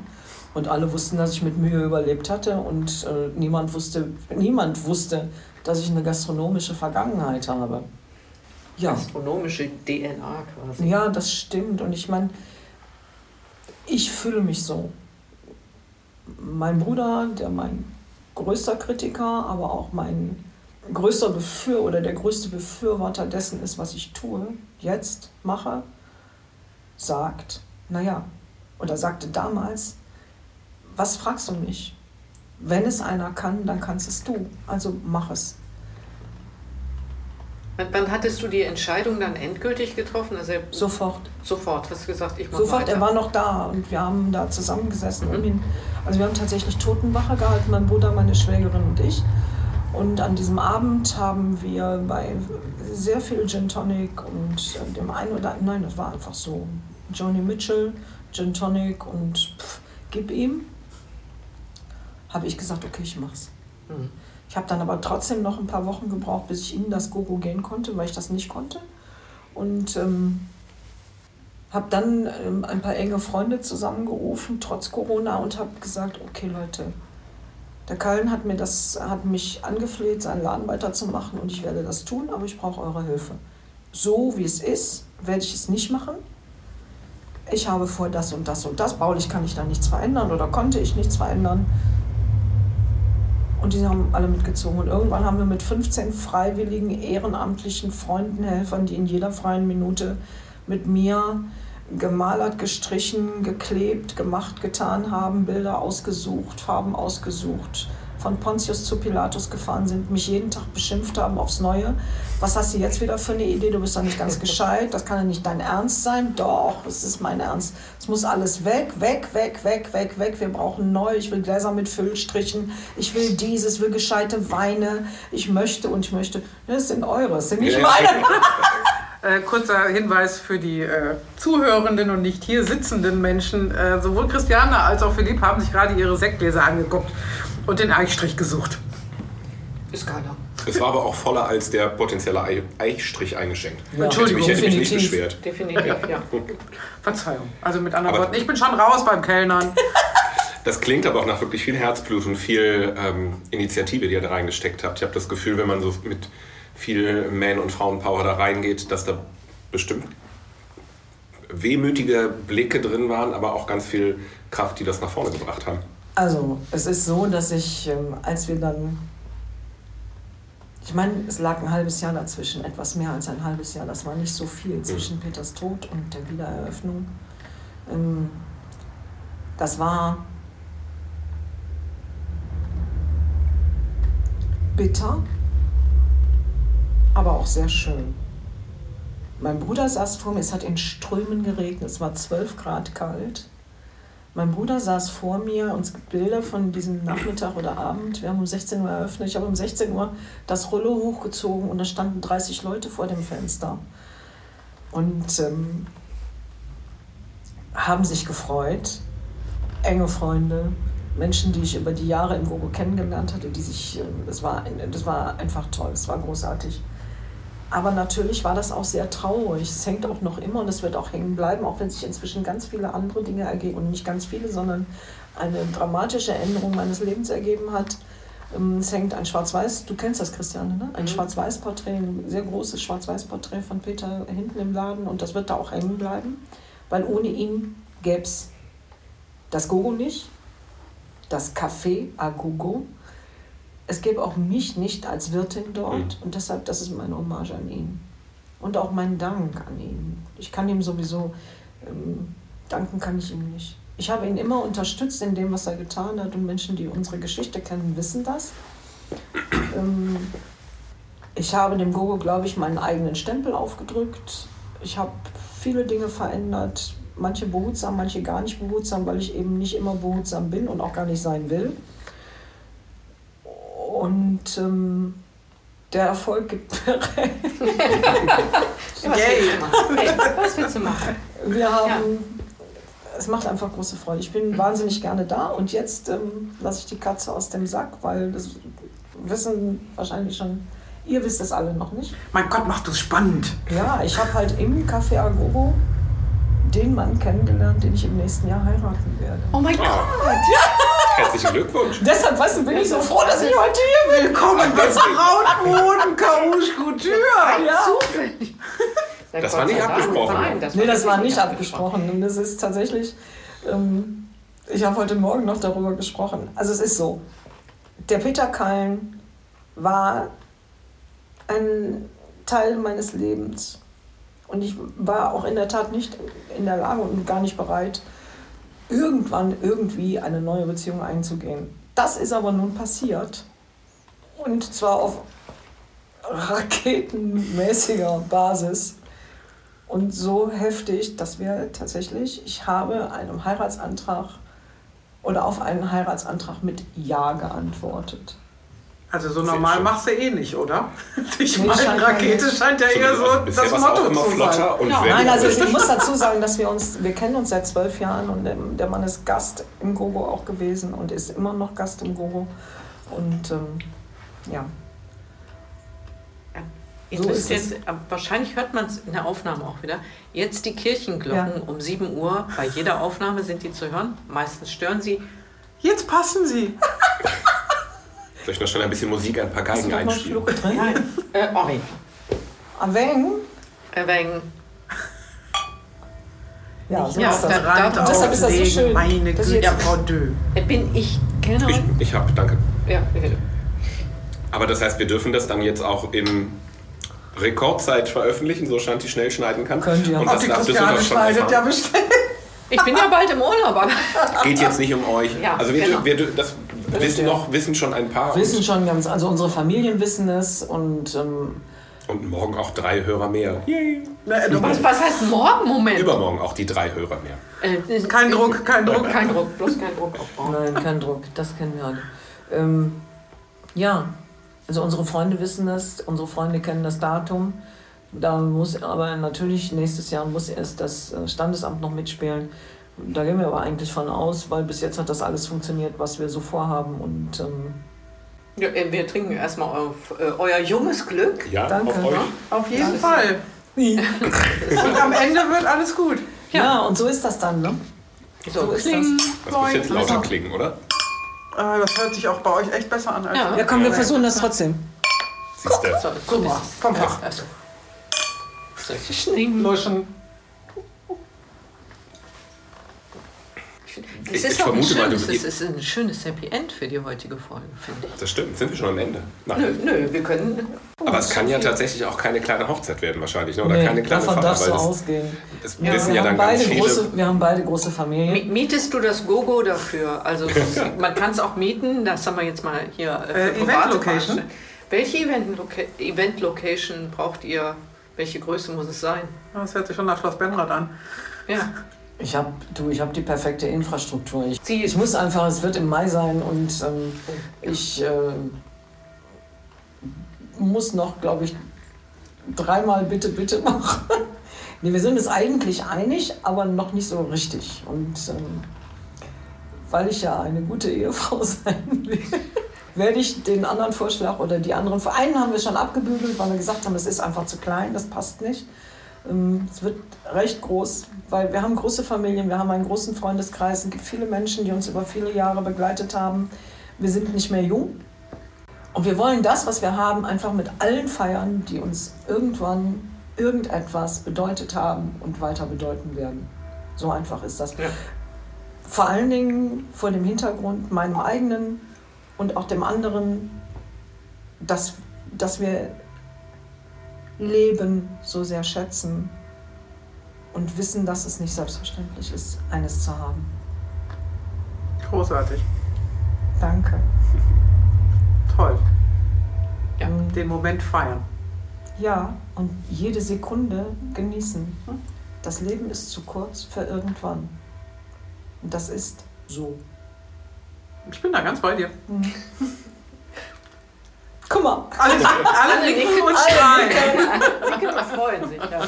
und alle wussten, dass ich mit Mühe überlebt hatte und äh, niemand wusste, niemand wusste, dass ich eine gastronomische Vergangenheit habe. Ja. gastronomische DNA quasi. Ja, das stimmt. Und ich meine, ich fühle mich so. Mein Bruder, der mein größter Kritiker, aber auch mein größter Befür oder der größte Befürworter dessen ist, was ich tue, jetzt mache, sagt, naja, oder sagte damals, was fragst du mich? wenn es einer kann, dann kannst es du. Also mach es. Wann hattest du die Entscheidung dann endgültig getroffen? Also sofort. Sofort, hast du gesagt, ich mache Sofort, weiter. er war noch da und wir haben da zusammengesessen. Mhm. Ihn, also wir haben tatsächlich Totenwache gehalten, mein Bruder, meine Schwägerin und ich. Und an diesem Abend haben wir bei sehr viel Gin Tonic und dem einen oder anderen, nein, das war einfach so, Joni Mitchell, Gin Tonic und pff, gib ihm, habe ich gesagt, okay, ich mach's. Mhm. Ich habe dann aber trotzdem noch ein paar Wochen gebraucht, bis ich in das Gogo gehen konnte, weil ich das nicht konnte. Und ähm, habe dann ähm, ein paar enge Freunde zusammengerufen, trotz Corona, und habe gesagt, okay Leute, der Kallen hat, mir das, hat mich angefleht, seinen Laden weiterzumachen und ich werde das tun, aber ich brauche eure Hilfe. So wie es ist, werde ich es nicht machen. Ich habe vor, das und das und das. Baulich kann ich da nichts verändern oder konnte ich nichts verändern. Und die haben alle mitgezogen. Und irgendwann haben wir mit 15 freiwilligen, ehrenamtlichen Freunden, Helfern, die in jeder freien Minute mit mir gemalert, gestrichen, geklebt, gemacht, getan haben, Bilder ausgesucht, Farben ausgesucht, von Pontius zu Pilatus gefahren sind, mich jeden Tag beschimpft haben aufs Neue. Was hast du jetzt wieder für eine Idee? Du bist doch nicht ganz (laughs) gescheit. Das kann ja nicht dein Ernst sein. Doch, es ist mein Ernst. Es muss alles weg, weg, weg, weg, weg, weg. Wir brauchen neu. Ich will Gläser mit Füllstrichen. Ich will dieses, will gescheite Weine. Ich möchte und ich möchte. Das sind eure, das sind nicht meine. (laughs) Äh, kurzer Hinweis für die äh, zuhörenden und nicht hier sitzenden Menschen. Äh, sowohl Christiane als auch Philipp haben sich gerade ihre Sektgläser angeguckt und den Eichstrich gesucht. Ist keiner. Es war aber auch voller als der potenzielle Eichstrich eingeschenkt. Ja. Entschuldigung, ich hätte mich nicht beschwert. Definitiv, ja. Verzeihung. Also mit anderen aber Worten, ich bin schon raus beim Kellnern. Das klingt aber auch nach wirklich viel Herzblut und viel ähm, Initiative, die ihr da reingesteckt habt. Ich habe das Gefühl, wenn man so mit viel Man- und Frauenpower da reingeht, dass da bestimmt wehmütige Blicke drin waren, aber auch ganz viel Kraft, die das nach vorne gebracht haben. Also, es ist so, dass ich, ähm, als wir dann, ich meine, es lag ein halbes Jahr dazwischen, etwas mehr als ein halbes Jahr, das war nicht so viel zwischen Peters Tod und der Wiedereröffnung. Ähm, das war bitter, aber auch sehr schön. Mein Bruder saß vor mir, es hat in Strömen geregnet, es war 12 Grad kalt. Mein Bruder saß vor mir, uns gibt Bilder von diesem Nachmittag oder Abend. Wir haben um 16 Uhr eröffnet. Ich habe um 16 Uhr das Rollo hochgezogen und da standen 30 Leute vor dem Fenster. Und ähm, haben sich gefreut. Enge Freunde, Menschen, die ich über die Jahre im Gogo kennengelernt hatte, die sich, ähm, das war, das war einfach toll, es war großartig. Aber natürlich war das auch sehr traurig. Es hängt auch noch immer und es wird auch hängen bleiben, auch wenn sich inzwischen ganz viele andere Dinge ergeben und nicht ganz viele, sondern eine dramatische Änderung meines Lebens ergeben hat. Ähm, es hängt ein Schwarz-Weiß, du kennst das, Christiane, ne? ein mhm. Schwarz-Weiß-Porträt, ein sehr großes Schwarz-Weiß-Porträt von Peter hinten im Laden und das wird da auch hängen bleiben, weil ohne ihn gäbe es das Gogo nicht, das Café Agogo. Es gäbe auch mich nicht als Wirtin dort mhm. und deshalb, das ist meine Hommage an ihn. Und auch mein Dank an ihn. Ich kann ihm sowieso, ähm, danken kann ich ihm nicht. Ich habe ihn immer unterstützt in dem, was er getan hat und Menschen, die unsere Geschichte kennen, wissen das. (clears throat) Ähm, ich habe dem Gogo, glaube ich, meinen eigenen Stempel aufgedrückt. Ich habe viele Dinge verändert, manche behutsam, manche gar nicht behutsam, weil ich eben nicht immer behutsam bin und auch gar nicht sein will. Und ähm, der Erfolg gibt mir recht. (laughs) was, hey, (laughs) was willst du machen? Wir haben, ja. es macht einfach große Freude. Ich bin wahnsinnig gerne da und jetzt ähm, lasse ich die Katze aus dem Sack, weil das wissen wahrscheinlich schon, ihr wisst es alle noch nicht. Mein Gott, macht das spannend. Ja, ich habe halt im Café Agogo den Mann kennengelernt, den ich im nächsten Jahr heiraten werde. Oh mein. Gott! (laughs) Herzlichen Glückwunsch. Deshalb weißt du, bin ich so froh, dass ich heute hier bin. Willkommen bei Brautmoden Karouche Couture. Ja. Zufällig. Das war nicht abgesprochen. Nein, das nee, das war nicht abgesprochen. Und es ist tatsächlich, ähm, ich habe heute Morgen noch darüber gesprochen. Also es ist so, der Peter Kallen war ein Teil meines Lebens. Und ich war auch in der Tat nicht in der Lage und gar nicht bereit, irgendwann irgendwie eine neue Beziehung einzugehen. Das ist aber nun passiert. Und zwar auf raketenmäßiger Basis. Und so heftig, dass wir tatsächlich, ich habe einem Heiratsantrag oder auf einen Heiratsantrag mit Ja geantwortet. Also so normal machst du eh nicht, oder? (laughs) Ich Nee, meine, scheint ja Rakete nicht. scheint ja eher so Also das Motto immer zu flotter sein. und Ja. wenn- Nein, also ich muss dazu sagen, dass wir uns, wir kennen uns seit zwölf Jahren und der, Mann ist Gast im Gogo auch gewesen und ist immer noch Gast im Gogo. Und ähm, ja, So ist jetzt, äh, wahrscheinlich hört man es in der Aufnahme auch wieder. Jetzt die Kirchenglocken um 7 Uhr. Bei jeder Aufnahme sind die zu hören. Meistens stören sie. Jetzt passen sie. (laughs) Soll ich noch schnell ein bisschen Musik, ein paar Geigen noch einen einspielen? Schluck drin. Nein, äh, Ori. Aveng, Äh, wegen, ja, so Ja, ist das. da- da- Rand deshalb ist das so schön, Meine Güte, ich jetzt- Frau Dö. bin ich Kellnerin? Ich, ich habe, danke. Ja, äh, Aber das heißt, wir dürfen das dann jetzt auch in Rekordzeit veröffentlichen, so Shanti schnell schneiden kann. Könnt ihr. Und das darf Düsseldorf schon schneidet ja erfahren. bestimmt. ich bin ja bald im Urlaub, aber Geht jetzt nicht um euch. Ja, also wir, genau. wir, das wissen noch, wissen schon ein paar. Wissen schon ganz, also unsere Familien wissen es und ähm, Und, morgen auch drei Hörer mehr. Na, du was, was heißt morgen? Moment. Übermorgen auch die drei Hörer mehr. Äh, Kein Druck, kein Druck. Kein Druck, bloß kein Druck aufbauen. nein, kein Druck, das kennen wir alle. Ähm, ja, also unsere Freunde wissen es, unsere Freunde kennen das Datum. Da muss aber natürlich nächstes Jahr muss erst das äh, Standesamt noch mitspielen. Da gehen wir aber eigentlich von aus, weil bis jetzt hat das alles funktioniert, was wir so vorhaben. Und ähm, Ja, äh, wir trinken erstmal auf äh, euer junges Glück. Ja, Danke. auf euch. Auf jeden Danke. Fall. (laughs) Und am Ende wird alles gut. ja. und so ist das dann, ne? So, ist kling. Das muss jetzt lauter klingen, oder? Äh, Das hört sich auch bei euch echt besser an als Ja. Ja, komm, wir versuchen das trotzdem. Siehst du. So, so ist es. vom Fach. Also. So, schning. Ich- ist ich vermute mal, schönes, du- das ist ein schönes Happy End für die heutige Folge, finde ich. Das stimmt, sind wir schon am Ende. Nein. Nö, nö, wir können. Aber es kann ja tatsächlich auch keine kleine Hochzeit werden wahrscheinlich, ne? oder Nee, keine kleine davon Feier, darfst du ausgehen. das Ja, wissen wir, ja haben dann beide ganz viele. große, wir haben beide große Familien. Mi- Mietest du das Gogo dafür? Also (laughs) man kann es auch mieten, das haben wir jetzt mal hier äh, für Äh, Event-Location? Welche Event-Loca- Event-Location braucht ihr? Welche Größe muss es sein? Das hört sich schon nach Schloss Benrad an. Ja, Ich habe du, ich habe die perfekte Infrastruktur. Ich, ich muss einfach, es wird im Mai sein und ähm, ich äh, muss noch, glaube ich, dreimal bitte, bitte machen. (laughs) nee, wir sind uns eigentlich einig, aber noch nicht so richtig. Und ähm, weil ich ja eine gute Ehefrau (laughs) sein will, werde ich den anderen Vorschlag oder die anderen, einen haben wir schon abgebügelt, weil wir gesagt haben, es ist einfach zu klein, das passt nicht. Ähm, Es wird recht groß, weil wir haben große Familien, wir haben einen großen Freundeskreis, es gibt viele Menschen, die uns über viele Jahre begleitet haben. Wir sind nicht mehr jung. Und wir wollen das, was wir haben, einfach mit allen feiern, die uns irgendwann irgendetwas bedeutet haben und weiter bedeuten werden. So einfach ist das. Ja. Vor allen Dingen vor dem Hintergrund meinem eigenen und auch dem anderen, dass, dass wir Leben so sehr schätzen und wissen, dass es nicht selbstverständlich ist, eines zu haben. Großartig. Danke. Toll. Ja. Den Moment feiern. Ja, und jede Sekunde genießen. Das Leben ist zu kurz für irgendwann. Und das ist so. Ich bin da ganz bei dir. (laughs) Guck mal, Alle, alle nicken und alle schreien. die Kinder freuen sich. Ja.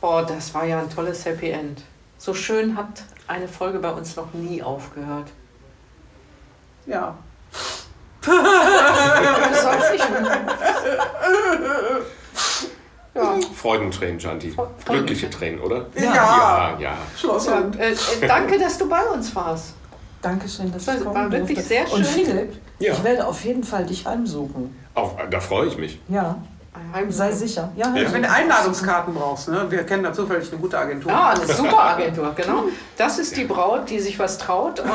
Oh, das war ja ein tolles Happy End. So schön hat eine Folge bei uns noch nie aufgehört. Ja. (laughs) Du sollst nicht. Ja. Freudentränen, Janti. Freuden- Glückliche Tränen, oder? Ja. Ja, ja. Schloss. Ja, äh, äh, danke, dass du bei uns warst. Dankeschön, dass Das ich war wirklich durfte. sehr Und schön. Philipp, Ja. ich werde auf jeden Fall dich heimsuchen. Auf, da freue ich mich. Ja, sei sicher. Ja, Ja. Wenn du Einladungskarten brauchst, ne? wir kennen da zufällig eine gute Agentur. Ja, eine super Agentur, genau. Das ist die Braut, die sich was traut. Und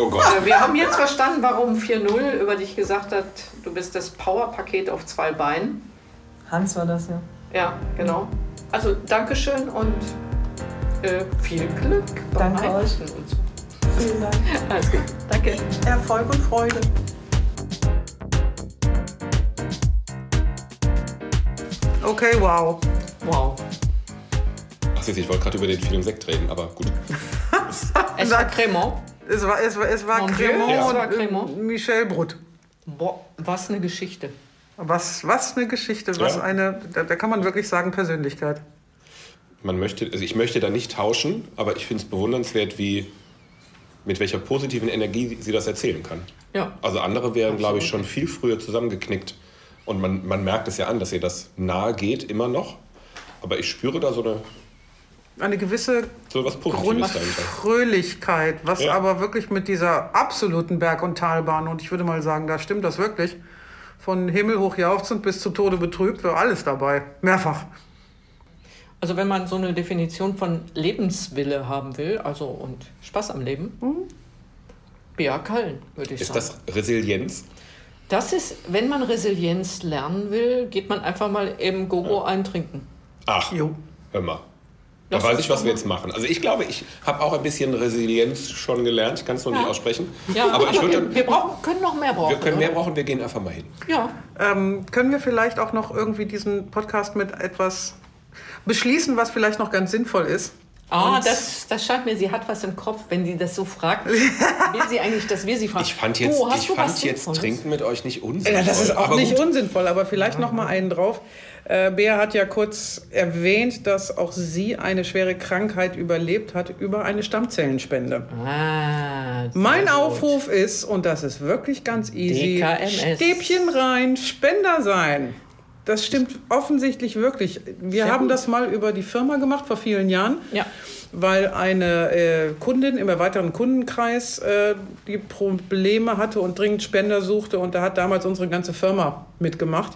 Oh Gott. äh, wir haben jetzt verstanden, warum 4.0 über dich gesagt hat, du bist das Powerpaket auf zwei Beinen. Hans war das, ja. Ja, genau. Also Dankeschön und äh, viel Glück beim Danke euch. Und so. Vielen Dank. Alles gut. Danke. Erfolg und Freude. Okay, wow. Wow. Ach, siehst du, ich wollte gerade über den vielen Sekt reden, aber gut. (laughs) Es war Cremant. Es war, es war, es war Mon Dieu, Cremant ja. und Es war Cremant. Michel Brut. Boah, was eine Geschichte. Was, was eine Geschichte, was Ja. eine, da, da kann man wirklich sagen Persönlichkeit. Man möchte, also ich möchte da nicht tauschen, aber ich finde es bewundernswert, wie, mit welcher positiven Energie sie das erzählen kann. Ja. Also andere wären, glaube ich, schon viel früher zusammengeknickt. Und man, man merkt es ja an, dass ihr das nahe geht, immer noch. Aber ich spüre da so, eine, Eine gewisse so was. Grundfröhlichkeit, was Ja. aber wirklich mit dieser absoluten Berg- und Talbahn, und ich würde mal sagen, da stimmt das wirklich, von Himmel hoch jauchzend bis zu Tode betrübt, war alles dabei. Mehrfach. Also wenn man so eine Definition von Lebenswille haben will, also und Spaß am Leben, Bea Kallen, würde ich Ist sagen. das Resilienz? Das ist, wenn man Resilienz lernen will, geht man einfach mal im Gogo eintrinken. Ach, Jo. hör mal. Da Das weiß ist ich, was wir jetzt machen. Also ich glaube, ich habe auch ein bisschen Resilienz schon gelernt. Ich kann es noch nicht Ja. aussprechen. Ja, aber ich wir, würde, wir brauchen, können noch mehr brauchen. wir können mehr oder? brauchen, wir gehen einfach mal hin. Ja, Ähm, können wir vielleicht auch noch irgendwie diesen Podcast mit etwas beschließen, was vielleicht noch ganz sinnvoll ist? Ah, das, das scheint mir, sie hat was im Kopf, wenn die das so fragt. (laughs) Will sie eigentlich, dass wir sie fragen? Ich fand jetzt, hast ich fand jetzt Sinnvolles? Trinken mit euch nicht unsinnvoll. Ja, das ist auch aber nicht gut. unsinnvoll, aber vielleicht noch mal einen drauf. Äh, Bea hat ja kurz erwähnt, dass auch sie eine schwere Krankheit überlebt hat über eine Stammzellenspende. Ah, Mein gut. Aufruf ist, und das ist wirklich ganz easy, DKMS. Stäbchen rein, Spender sein. Das stimmt offensichtlich wirklich. Wir Sehr haben gut. das mal über die Firma gemacht vor vielen Jahren, Ja. weil eine äh, Kundin im erweiterten Kundenkreis äh, die Probleme hatte und dringend Spender suchte. Und da hat damals unsere ganze Firma mitgemacht.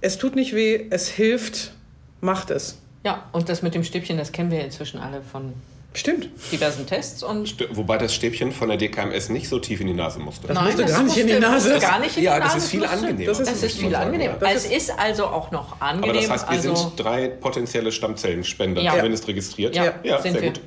Es tut nicht weh, es hilft, macht es. Ja, und das mit dem Stäbchen, das kennen wir inzwischen alle von Stimmt. diversen Tests. Und St- Wobei das Stäbchen von der DKMS nicht so tief in die Nase musste. Das musste gar nicht in die Nase. Gar nicht in Ja, die das Nase, ist viel musste- angenehmer. Das ist- Es muss ist viel angenehmer. ja. Es ist also auch noch angenehm. Aber das heißt, wir also, sind drei potenzielle Stammzellenspender Ja. zumindest registriert. Ja, ja sind sehr wir. gut.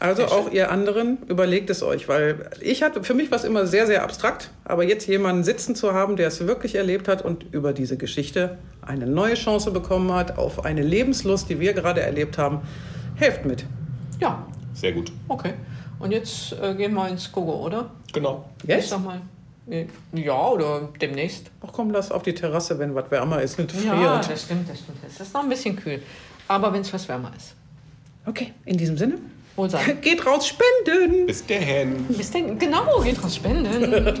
Also auch ihr anderen, überlegt es euch, weil ich hatte, für mich war es immer sehr, sehr abstrakt, aber jetzt jemanden sitzen zu haben, der es wirklich erlebt hat und über diese Geschichte eine neue Chance bekommen hat auf eine Lebenslust, die wir gerade erlebt haben, helft mit. Ja, Sehr gut. okay. Und jetzt äh, gehen wir ins Gogo, oder? Genau. Ich Jetzt? sag mal. äh, Ja, oder demnächst. Ach komm, lass auf die Terrasse, wenn was wärmer ist, nicht friert. Ja, das stimmt, das stimmt. Es ist noch ein bisschen kühl. Aber wenn es was wärmer ist. Okay, in diesem Sinne, Wohl sein. (laughs) geht raus spenden! Bis dahin. Bis denn, genau, geht raus spenden. (laughs)